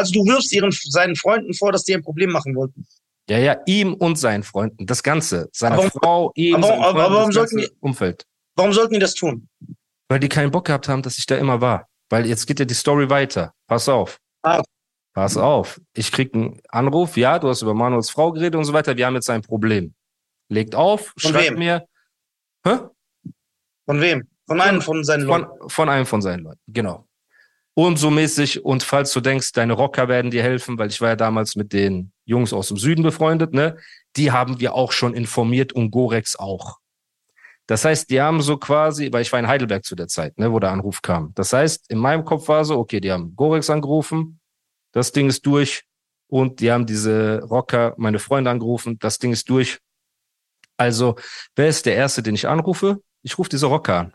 also du wirfst ihren, seinen Freunden vor, dass die ein Problem machen wollten. Ja, ja, ihm und seinen Freunden. Das Ganze. Seine aber, Frau, ihm, aber, aber, aber warum sollten die, Umfeld. Warum sollten die das tun? Weil die keinen Bock gehabt haben, dass ich da immer war. Weil jetzt geht ja die Story weiter. Pass auf. Ah. Pass auf. Ich krieg einen Anruf. Ja, du hast über Manuels Frau geredet und so weiter. Wir haben jetzt ein Problem. Legt auf, von schreibt wem? mir. Hä? Von wem? Von einem von seinen Leuten. Von, von einem von seinen Leuten, genau. Und so mäßig. Und falls du denkst, deine Rocker werden dir helfen, weil ich war ja damals mit den Jungs aus dem Süden befreundet, ne? Die haben wir auch schon informiert und Gorex auch. Das heißt, die haben so quasi, weil ich war in Heidelberg zu der Zeit, ne, wo der Anruf kam. Das heißt, in meinem Kopf war so, okay, die haben Gorex angerufen, das Ding ist durch und die haben diese Rocker, meine Freunde angerufen, das Ding ist durch. Also, wer ist der Erste, den ich anrufe? Ich rufe diese Rocker an.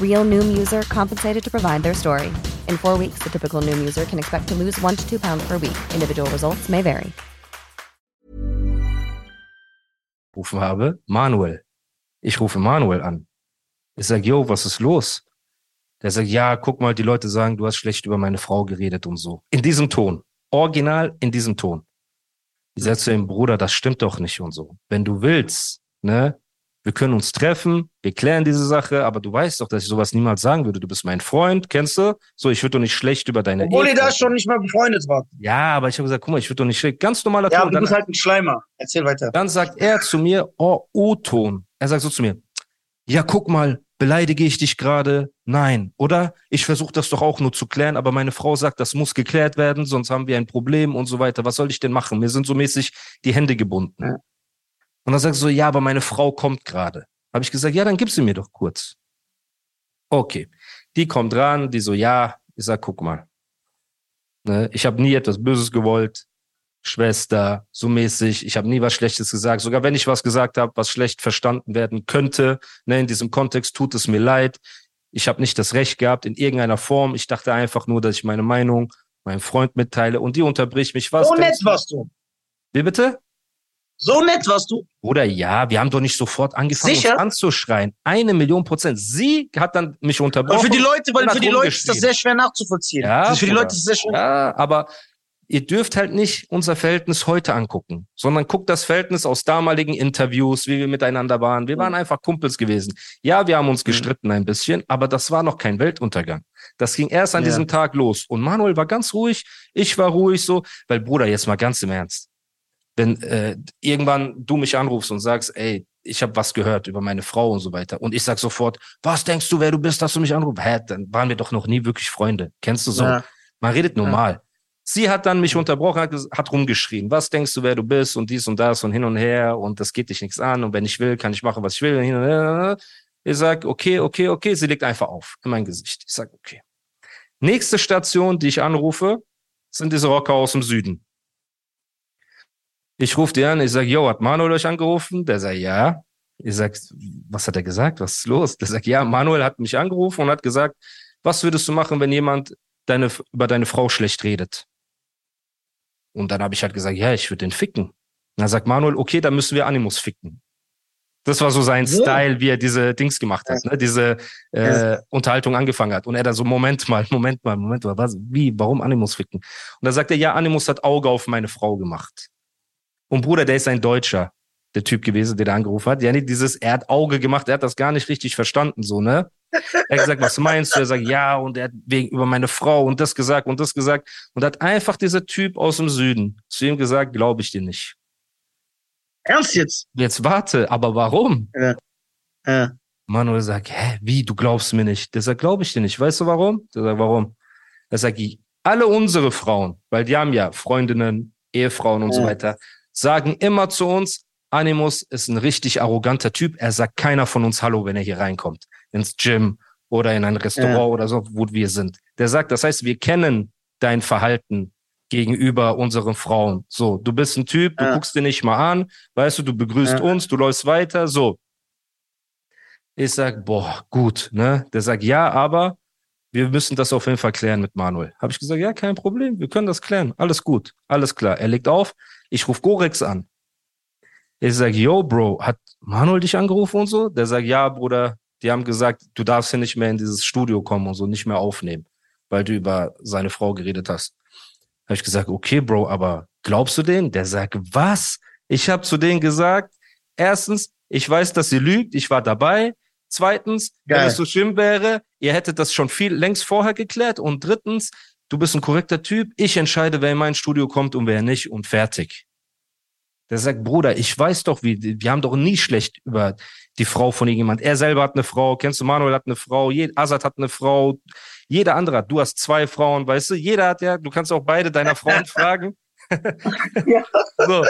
Real Noom user compensated to provide their story. In four weeks, the typical Noom user can expect to lose one to two pounds per week. Individual results may vary. Rufen habe, Manuel. Ich rufe Manuel an. Ich sage, yo, was ist los? Der sagt, ja, guck mal, die Leute sagen, du hast schlecht über meine Frau geredet und so. In diesem Ton. Original in diesem Ton. Ich sage zu ihm, Bruder, das stimmt doch nicht und so. Wenn du willst, ne, wir können uns treffen, wir klären diese Sache, aber du weißt doch, dass ich sowas niemals sagen würde. Du bist mein Freund, kennst du? So, ich würde doch nicht schlecht über deine Obwohl ihr da schon nicht mal befreundet wart. Ja, aber ich habe gesagt, guck mal, ich würde doch nicht schlecht. Ganz normaler ja, Ton. Ja, du bist halt ein Schleimer. Erzähl weiter. Dann sagt er zu mir, oh, O-Ton. Er sagt so zu mir, ja, guck mal, beleidige ich dich gerade? Nein, oder? Ich versuche das doch auch nur zu klären, aber meine Frau sagt, das muss geklärt werden, sonst haben wir ein Problem und so weiter. Was soll ich denn machen? Mir sind so mäßig die Hände gebunden. Ja. Und dann sagst du so, ja, aber meine Frau kommt gerade. Habe ich gesagt, ja, dann gib sie mir doch kurz. Okay. Die kommt ran, die so, ja, ich sag, guck mal. Ne, ich habe nie etwas Böses gewollt. Schwester, so mäßig. Ich habe nie was Schlechtes gesagt. Sogar wenn ich was gesagt habe, was schlecht verstanden werden könnte, ne, in diesem Kontext tut es mir leid. Ich habe nicht das Recht gehabt in irgendeiner Form. Ich dachte einfach nur, dass ich meine Meinung meinem Freund mitteile und die unterbricht mich. Was so nett warst du. Wie bitte? So nett warst du. Oder ja, wir haben doch nicht sofort angefangen, Sicher? uns anzuschreien. Eine Million Prozent. Sie hat dann mich unterbrochen. Aber für die Leute, weil für die Leute ist das sehr schwer nachzuvollziehen. Ja, für die Leute ist das sehr schwer. Ja, aber ihr dürft halt nicht unser Verhältnis heute angucken, sondern guckt das Verhältnis aus damaligen Interviews, wie wir miteinander waren. Wir waren einfach Kumpels gewesen. Ja, wir haben uns mhm. gestritten ein bisschen, aber das war noch kein Weltuntergang. Das ging erst an ja. diesem Tag los. Und Manuel war ganz ruhig, ich war ruhig so, weil Bruder, jetzt mal ganz im Ernst wenn äh, irgendwann du mich anrufst und sagst, ey, ich habe was gehört über meine Frau und so weiter. Und ich sag sofort, was denkst du, wer du bist, dass du mich anrufst? Hä, dann waren wir doch noch nie wirklich Freunde. Kennst du so? Ja. Man redet normal. Ja. Sie hat dann mich unterbrochen, hat, hat rumgeschrien. Was denkst du, wer du bist und dies und das und hin und her und das geht dich nichts an und wenn ich will, kann ich machen, was ich will. Hin und her. Ich sag, okay, okay, okay. Sie legt einfach auf in mein Gesicht. Ich sag, okay. Nächste Station, die ich anrufe, sind diese Rocker aus dem Süden. Ich rufe dir an, ich sage, yo, hat Manuel euch angerufen? Der sagt, ja. Ich sag, was hat er gesagt? Was ist los? Der sagt, ja, Manuel hat mich angerufen und hat gesagt, was würdest du machen, wenn jemand deine, über deine Frau schlecht redet? Und dann habe ich halt gesagt, ja, ich würde den ficken. Und dann sagt Manuel, okay, dann müssen wir Animus ficken. Das war so sein ja. Style, wie er diese Dings gemacht hat, ne? diese äh, Unterhaltung angefangen hat. Und er dann so, Moment mal, Moment mal, Moment mal, was, wie, warum Animus ficken? Und dann sagt er, ja, Animus hat Auge auf meine Frau gemacht. Und Bruder, der ist ein Deutscher, der Typ gewesen, der da angerufen hat. Ja, nicht dieses, er hat Auge gemacht, er hat das gar nicht richtig verstanden, so, ne? Er hat gesagt, was meinst du? Er sagt, ja, und er hat wegen über meine Frau und das gesagt und das gesagt. Und hat einfach dieser Typ aus dem Süden zu ihm gesagt, glaube ich dir nicht. Ernst jetzt? Jetzt warte, aber warum? Ja. ja. Manuel sagt, hä, wie, du glaubst mir nicht? Der sagt, glaube ich dir nicht. Weißt du warum? Der sagt, warum? Er sagt, alle unsere Frauen, weil die haben ja Freundinnen, Ehefrauen und ja. so weiter, sagen immer zu uns, Animus ist ein richtig arroganter Typ. Er sagt keiner von uns Hallo, wenn er hier reinkommt. Ins Gym oder in ein Restaurant ja. oder so, wo wir sind. Der sagt, das heißt, wir kennen dein Verhalten gegenüber unseren Frauen. So, du bist ein Typ, du Ja. guckst dir nicht mal an, weißt du, du begrüßt Ja. uns, du läufst weiter, so. Ich sag, boah, gut, ne? Der sagt, ja, aber wir müssen das auf jeden Fall klären mit Manuel. Habe ich gesagt, ja, kein Problem, wir können das klären. Alles gut, alles klar. Er legt auf, ich rufe Gorex an. Ich sag, yo, Bro, hat Manuel dich angerufen und so? Der sagt, ja, Bruder, die haben gesagt, du darfst hier nicht mehr in dieses Studio kommen und so, nicht mehr aufnehmen, weil du über seine Frau geredet hast. Habe ich gesagt, okay, Bro, aber glaubst du denen? Der sagt, was? Ich habe zu denen gesagt, erstens, ich weiß, dass sie lügt, ich war dabei. Zweitens, wenn Geil. es so schlimm wäre, ihr hättet das schon viel längst vorher geklärt. Und drittens, du bist ein korrekter Typ, ich entscheide, wer in mein Studio kommt und wer nicht und fertig. Der sagt, Bruder, ich weiß doch, wie, wir haben doch nie schlecht über die Frau von irgendjemand. Er selber hat eine Frau, kennst du, Manuel hat eine Frau, Azad hat eine Frau, jeder andere hat. Du hast zwei Frauen, weißt du, jeder hat ja, du kannst auch beide deiner Frauen fragen. So.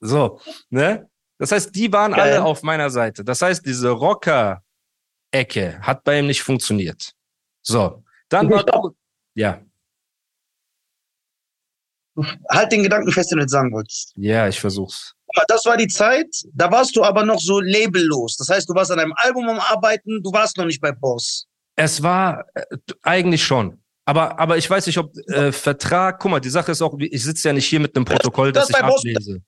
So, ne? Das heißt, die waren Geil. alle auf meiner Seite. Das heißt, diese Rocker-Ecke hat bei ihm nicht funktioniert. So, dann war, Stopp. ja, Halt den Gedanken fest, den du jetzt sagen wolltest. ja, ich versuch's. Guck mal, Das war die Zeit, da warst du aber noch so labellos. Das heißt, du warst an einem Album am Arbeiten, du warst noch nicht bei Boss. Es war äh, eigentlich schon. Aber, aber ich weiß nicht, ob äh, Vertrag, guck mal, die Sache ist auch, ich sitze ja nicht hier mit einem Protokoll, das Das ich ablese.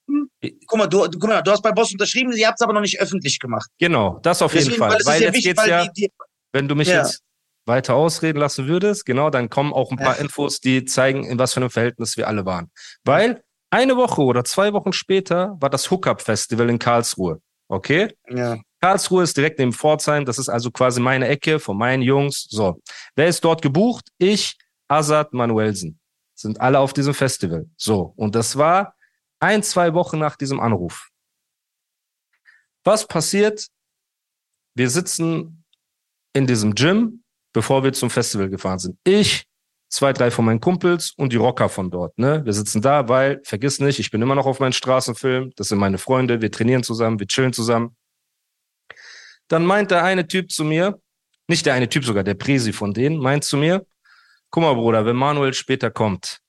Guck mal, du, guck mal, du hast bei Boss unterschrieben, ihr habt es aber noch nicht öffentlich gemacht. Genau, das auf jeden Deswegen, Fall. weil Weil ja jetzt wichtig, weil ja, die, die, wenn du mich Ja. jetzt weiter ausreden lassen würdest, genau, dann kommen auch ein paar. Infos, die zeigen, in was für einem Verhältnis wir alle waren. Weil eine Woche oder zwei Wochen später war das Hookup-Festival in Karlsruhe. Okay? ja. Karlsruhe ist direkt neben Pforzheim. Das ist also quasi meine Ecke von meinen Jungs. So. Wer ist dort gebucht? Ich, Azad Manuelsen. Sind alle auf diesem Festival. So. Und das war ein, zwei Wochen nach diesem Anruf. Was passiert? Wir sitzen in diesem Gym, bevor wir zum Festival gefahren sind. Ich, zwei, drei von meinen Kumpels und die Rocker von dort. Ne? Wir sitzen da, weil, vergiss nicht, ich bin immer noch auf meinen Straßenfilm. Das sind meine Freunde. Wir trainieren zusammen, wir chillen zusammen. Dann meint der eine Typ zu mir, nicht der eine Typ sogar, der Presi von denen, meint zu mir, guck mal, Bruder, wenn Manuel später kommt,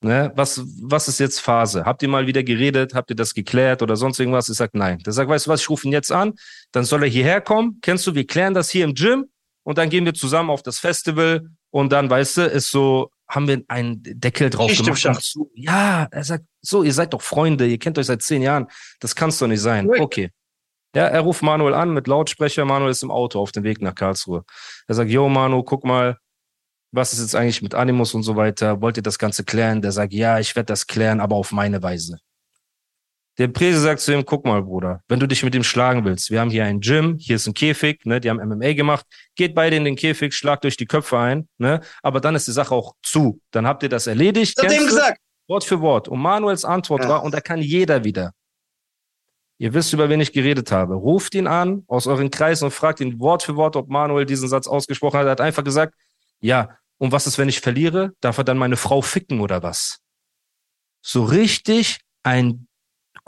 ne, was, was ist jetzt Phase? Habt ihr mal wieder geredet? Habt ihr das geklärt oder sonst irgendwas? Ich sag, nein. Der sagt, weißt du was, ich rufe ihn jetzt an, dann soll er hierher kommen. Kennst du, wir klären das hier im Gym und dann gehen wir zusammen auf das Festival und dann, weißt du, ist so, haben wir einen Deckel drauf im gemacht. so. Ja, er sagt, so, ihr seid doch Freunde, ihr kennt euch seit zehn Jahren. Das kann's doch nicht sein. Okay. Ja, er ruft Manuel an mit Lautsprecher. Manuel ist im Auto auf dem Weg nach Karlsruhe. Er sagt, yo, Manu, guck mal, was ist jetzt eigentlich mit Animus und so weiter? Wollt ihr das Ganze klären? Der sagt, ja, ich werde das klären, aber auf meine Weise. Der Prese sagt zu ihm, guck mal, Bruder, wenn du dich mit ihm schlagen willst, wir haben hier ein Gym, hier ist ein Käfig, ne, die haben MMA gemacht, geht beide in den Käfig, schlagt euch die Köpfe ein, ne, aber dann ist die Sache auch zu. Dann habt ihr das erledigt. Das du? gesagt. Wort für Wort. Und Manuels Antwort Ja. war, und da kann jeder wieder. Ihr wisst, über wen ich geredet habe. Ruft ihn an aus euren Kreisen und fragt ihn Wort für Wort, ob Manuel diesen Satz ausgesprochen hat. Er hat einfach gesagt, ja, und was ist, wenn ich verliere? Darf er dann meine Frau ficken oder was? So richtig ein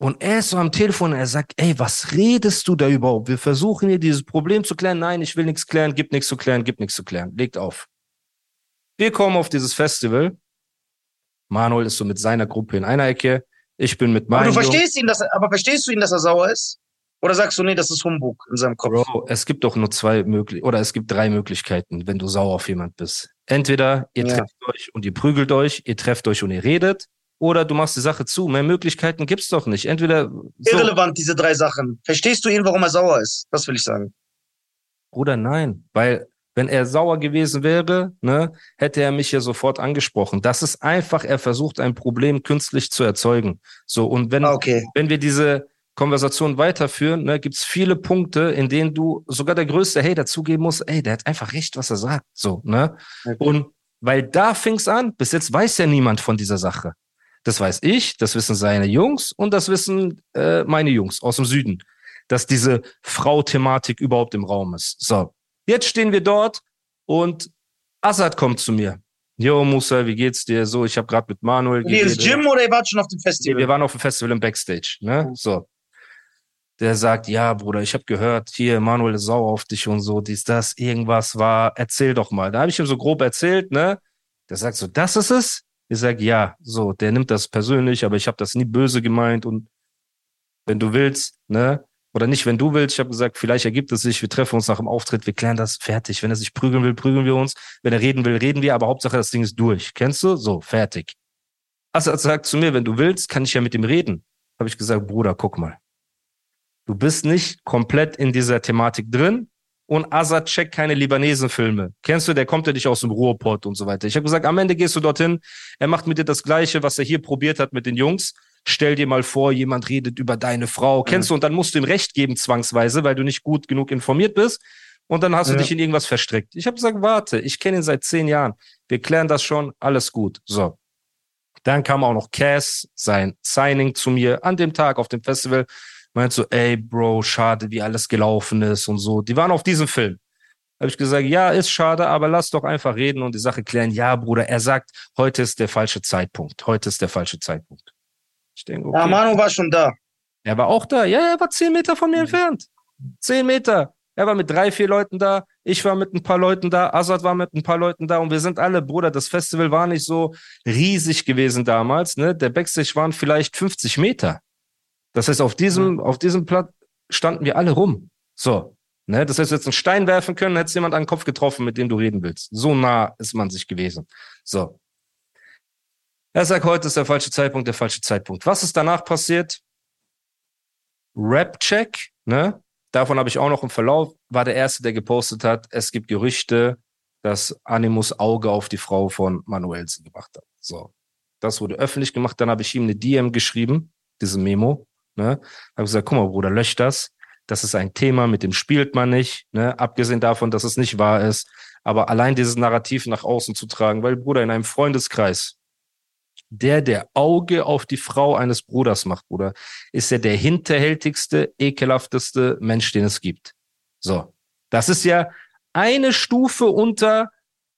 Und er ist so am Telefon, er sagt, ey, was redest du da überhaupt? Wir versuchen hier dieses Problem zu klären. Nein, ich will nichts klären, gibt nichts zu klären, gibt nichts zu klären. Legt auf. Wir kommen auf dieses Festival. Manuel ist so mit seiner Gruppe in einer Ecke. Ich bin mit Aber meinen du verstehst ihn, dass er, aber verstehst du ihn, dass er sauer ist? Oder sagst du, nee, das ist Humbug in seinem Kopf? Bro, es gibt doch nur zwei möglich oder es gibt drei Möglichkeiten, wenn du sauer auf jemand bist. Entweder ihr Ja. trefft euch und ihr prügelt euch, ihr trefft euch und ihr redet, oder du machst die Sache zu. Mehr Möglichkeiten gibt's doch nicht. Entweder so, Irrelevant, diese drei Sachen. Verstehst du ihn, warum er sauer ist? Das will ich sagen. Bruder, nein, weil wenn er sauer gewesen wäre, ne, hätte er mich ja sofort angesprochen. Das ist einfach, er versucht ein Problem künstlich zu erzeugen. So und wenn Ah, okay. wenn wir diese Konversation weiterführen, ne, gibt's viele Punkte, in denen du sogar der größte Hater zugeben musst, ey, der hat einfach recht, was er sagt. So, ne? Okay. Und weil da fing's an, bis jetzt weiß ja niemand von dieser Sache. Das weiß ich, das wissen seine Jungs und das wissen äh, meine Jungs aus dem Süden, dass diese Frau-Thematik überhaupt im Raum ist. So, jetzt stehen wir dort und Assad kommt zu mir. Jo, Musa, wie geht's dir? So, ich habe gerade mit Manuel Wie ist Jim oder ihr wart schon auf dem Nee, Festival? wir waren auf dem Festival im Backstage, ne? So. Der sagt, ja, Bruder, ich habe gehört, hier, Manuel ist sauer auf dich und so, dies, das, irgendwas war, erzähl doch mal. Da habe ich ihm so grob erzählt, ne? Der sagt so, das ist es? Ich sag, ja, so, der nimmt das persönlich, aber ich habe das nie böse gemeint und wenn du willst, ne? Oder nicht, wenn du willst. Ich habe gesagt, vielleicht ergibt es sich, wir treffen uns nach dem Auftritt, wir klären das fertig. Wenn er sich prügeln will, prügeln wir uns. Wenn er reden will, reden wir, aber Hauptsache das Ding ist durch. Kennst du? So, fertig. Assad sagt zu mir, wenn du willst, kann ich ja mit ihm reden. Habe ich gesagt, Bruder, guck mal. Du bist nicht komplett in dieser Thematik drin und Assad checkt keine Libanesen-Filme. Kennst du, der kommt ja nicht aus dem Ruhrpott und so weiter. Ich habe gesagt, am Ende gehst du dorthin, er macht mit dir das Gleiche, was er hier probiert hat mit den Jungs. Stell dir mal vor, jemand redet über deine Frau. Kennst du? Und dann musst du ihm Recht geben, zwangsweise, weil du nicht gut genug informiert bist. Und dann hast du Ja. dich in irgendwas verstrickt. Ich habe gesagt, warte, ich kenne ihn seit zehn Jahren. Wir klären das schon, alles gut. So. Dann kam auch noch Cass, sein Signing zu mir an dem Tag auf dem Festival. Meint so, ey, Bro, schade, wie alles gelaufen ist und so. Die waren auf diesem Film. Habe ich gesagt, ja, ist schade, aber lass doch einfach reden und die Sache klären. Ja, Bruder, er sagt, heute ist der falsche Zeitpunkt. Heute ist der falsche Zeitpunkt. Ich denke, okay. Ja, Manu war schon da. Er war auch da. Ja, er war zehn Meter von mir entfernt. Zehn Meter. Er war mit drei, vier Leuten da. Ich war mit ein paar Leuten da. Azad war mit ein paar Leuten da. Und wir sind alle, Bruder, das Festival war nicht so riesig gewesen damals. Ne? Der Backstage waren vielleicht 50 Meter. Das heißt, auf diesem, auf diesem Platz standen wir alle rum. So. Ne? Das heißt, du hättest einen Stein werfen können, hättest jemand an den Kopf getroffen, mit dem du reden willst. So nah ist man sich gewesen. So. Er sagt, heute ist der falsche Zeitpunkt, der falsche Zeitpunkt. Was ist danach passiert? Rap-Check, ne? Davon habe ich auch noch im Verlauf, war der Erste, der gepostet hat, es gibt Gerüchte, dass Animus Auge auf die Frau von Manuelsen gemacht hat. So. Das wurde öffentlich gemacht, dann habe ich ihm eine DM geschrieben, diese Memo, ne? Habe gesagt, guck mal, Bruder, lösch das. Das ist ein Thema, mit dem spielt man nicht, ne? Abgesehen davon, dass es nicht wahr ist. Aber allein dieses Narrativ nach außen zu tragen, weil, Bruder, in einem Freundeskreis, der, der Auge auf die Frau eines Bruders macht, Bruder, ist er der hinterhältigste, ekelhafteste Mensch, den es gibt. So. Das ist ja eine Stufe unter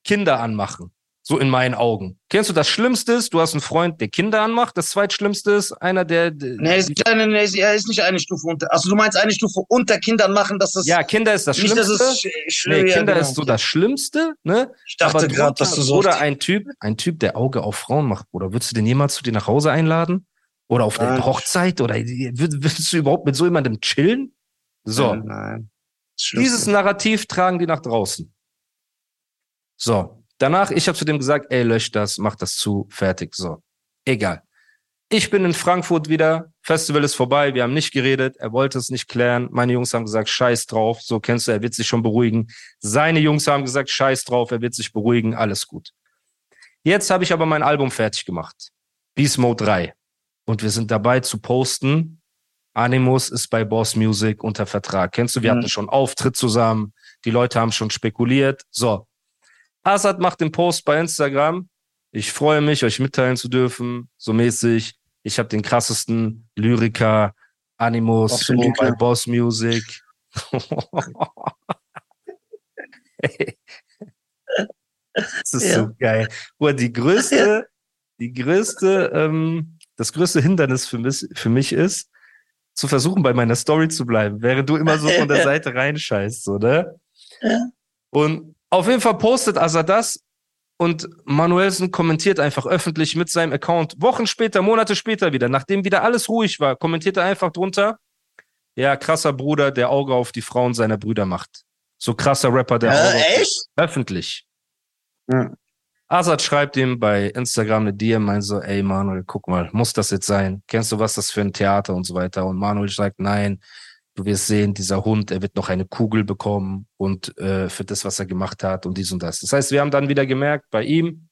Kinder anmachen. So in meinen Augen. Kennst du das Schlimmste ist, du hast einen Freund, der Kinder anmacht. Das zweitschlimmste ist einer, der, Nee, er ist, nicht eine, nee, er ist nicht eine Stufe unter. Also du meinst eine Stufe unter Kindern machen, dass das ja, Kinder ist das nicht, dass Schlimmste. es sch Nee, ja, Kinder genau. ist so das Schlimmste, ne? Ich dachte gerade, dass du so. Oder ein Typ, ein Typ, der Auge auf Frauen macht, Bruder. Würdest du den jemals zu dir nach Hause einladen? Oder auf Nein. eine Hochzeit? Oder würdest du überhaupt mit so jemandem chillen? So. Nein, nein. Dieses Narrativ tragen die nach draußen. So. Danach, ich habe zu dem gesagt, ey, lösch das, mach das zu, fertig, so. Egal. Ich bin in Frankfurt wieder, Festival ist vorbei, wir haben nicht geredet, er wollte es nicht klären. Meine Jungs haben gesagt, scheiß drauf, so kennst du, er wird sich schon beruhigen. Seine Jungs haben gesagt, scheiß drauf, er wird sich beruhigen, alles gut. Jetzt habe ich aber mein Album fertig gemacht. Beast Mode 3. Und wir sind dabei zu posten. Animus ist bei Boss Music unter Vertrag. Kennst du, wir Mhm. hatten schon Auftritt zusammen. Die Leute haben schon spekuliert. So. Assad macht den Post bei Instagram. Ich freue mich, euch mitteilen zu dürfen, so mäßig. Ich habe den krassesten Lyriker Animus ein bei? Boss Music. Das ist Ja. so geil. Boah, die größte, die größte, ähm, das größte Hindernis für mich, für mich ist, zu versuchen, bei meiner Story zu bleiben, während du immer so von der Seite reinscheißt, so, ne? Ja. Und auf jeden Fall postet Asa das Und Manuelsen kommentiert einfach öffentlich mit seinem Account Wochen später, Monate später wieder, nachdem wieder alles ruhig war, kommentiert er einfach drunter, ja, krasser Bruder, der Auge auf die Frauen seiner Brüder macht. So krasser Rapper, der Äh, Auge echt? öffentlich. Ja. Azad schreibt ihm bei Instagram eine DM, meint so, ey Manuel, guck mal, muss das jetzt sein? Kennst du, was das für ein Theater und so weiter? Und Manuel sagt, nein, du wirst sehen, dieser Hund, er wird noch eine Kugel bekommen und äh, für das, was er gemacht hat und dies und das. Das heißt, wir haben dann wieder gemerkt, bei ihm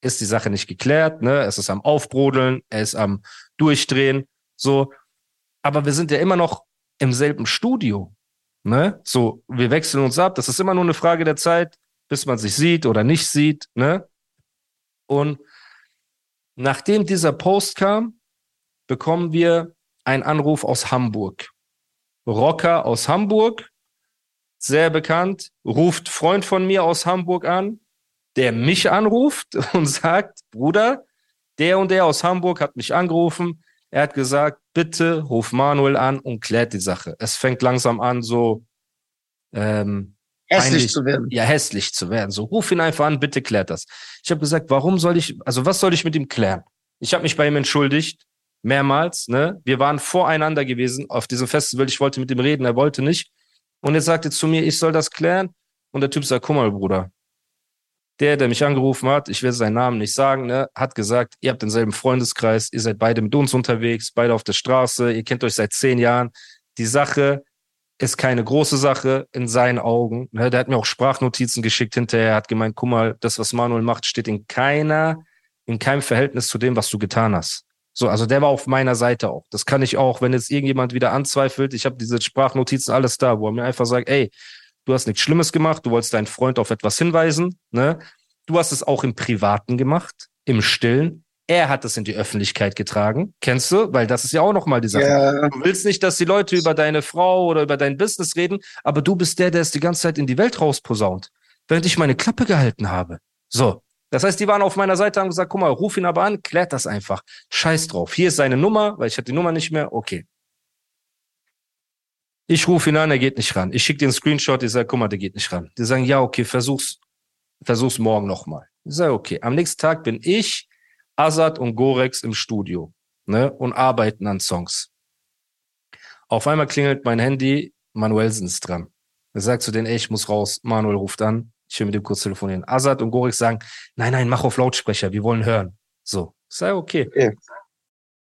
ist die Sache nicht geklärt, ne? Es ist am Aufbrodeln, er ist am Durchdrehen, so. Aber wir sind ja immer noch im selben Studio, ne? So, wir wechseln uns ab. Das ist immer nur eine Frage der Zeit, bis man sich sieht oder nicht sieht, ne? Und nachdem dieser Post kam, bekommen wir einen Anruf aus Hamburg. Rocker aus Hamburg, sehr bekannt, ruft Freund von mir aus Hamburg an, der mich anruft und sagt, Bruder, der und der aus Hamburg hat mich angerufen. Er hat gesagt, bitte ruf Manuel an und klärt die Sache. Es fängt langsam an, so ähm, Hässlich zu werden. ja, hässlich zu werden. So, ruf ihn einfach an, bitte klärt das. Ich habe gesagt, warum soll ich, also was soll ich mit ihm klären? Ich habe mich bei ihm entschuldigt, mehrmals, ne? Wir waren voreinander gewesen auf diesem Festival, ich wollte mit ihm reden, er wollte nicht. Und er sagte zu mir, ich soll das klären. Und der Typ sagt, guck mal, Bruder, der, der mich angerufen hat, ich will seinen Namen nicht sagen, ne, hat gesagt, ihr habt denselben Freundeskreis, ihr seid beide mit uns unterwegs, beide auf der Straße, ihr kennt euch seit zehn Jahren. Die Sache ist keine große Sache in seinen Augen. Ne, der hat mir auch Sprachnotizen geschickt hinterher, hat gemeint, guck mal, das, was Manuel macht, steht in keiner, in keinem Verhältnis zu dem, was du getan hast. So, also der war auf meiner Seite auch. Das kann ich auch, wenn jetzt irgendjemand wieder anzweifelt, ich habe diese Sprachnotizen alles da, wo er mir einfach sagt, ey, du hast nichts Schlimmes gemacht, du wolltest deinen Freund auf etwas hinweisen, ne? Du hast es auch im Privaten gemacht, im Stillen. Er hat es in die Öffentlichkeit getragen. Kennst du? Weil das ist ja auch nochmal die Sache. Ja. Du willst nicht, dass die Leute über deine Frau oder über dein Business reden, aber du bist der, der es die ganze Zeit in die Welt rausposaunt, während ich meine Klappe gehalten habe. So. Das heißt, die waren auf meiner Seite haben gesagt, guck mal, ruf ihn aber an, klärt das einfach. Scheiß drauf. Hier ist seine Nummer, weil ich hatte die Nummer nicht mehr. Okay. Ich rufe ihn an, er geht nicht ran. Ich schicke einen Screenshot, ich sage, guck mal, der geht nicht ran. Die sagen, ja, okay, versuch's, versuch's morgen nochmal. Ich sage, okay. Am nächsten Tag bin ich, Azad und Gorex im Studio ne, und arbeiten an Songs. Auf einmal klingelt mein Handy, Manuelsen ist dran. Er sagt zu denen, ey, ich muss raus. Manuel ruft an, ich will mit dem kurz telefonieren. Azad und Gorex sagen, nein, nein, mach auf Lautsprecher, wir wollen hören. So, sage, okay. Okay.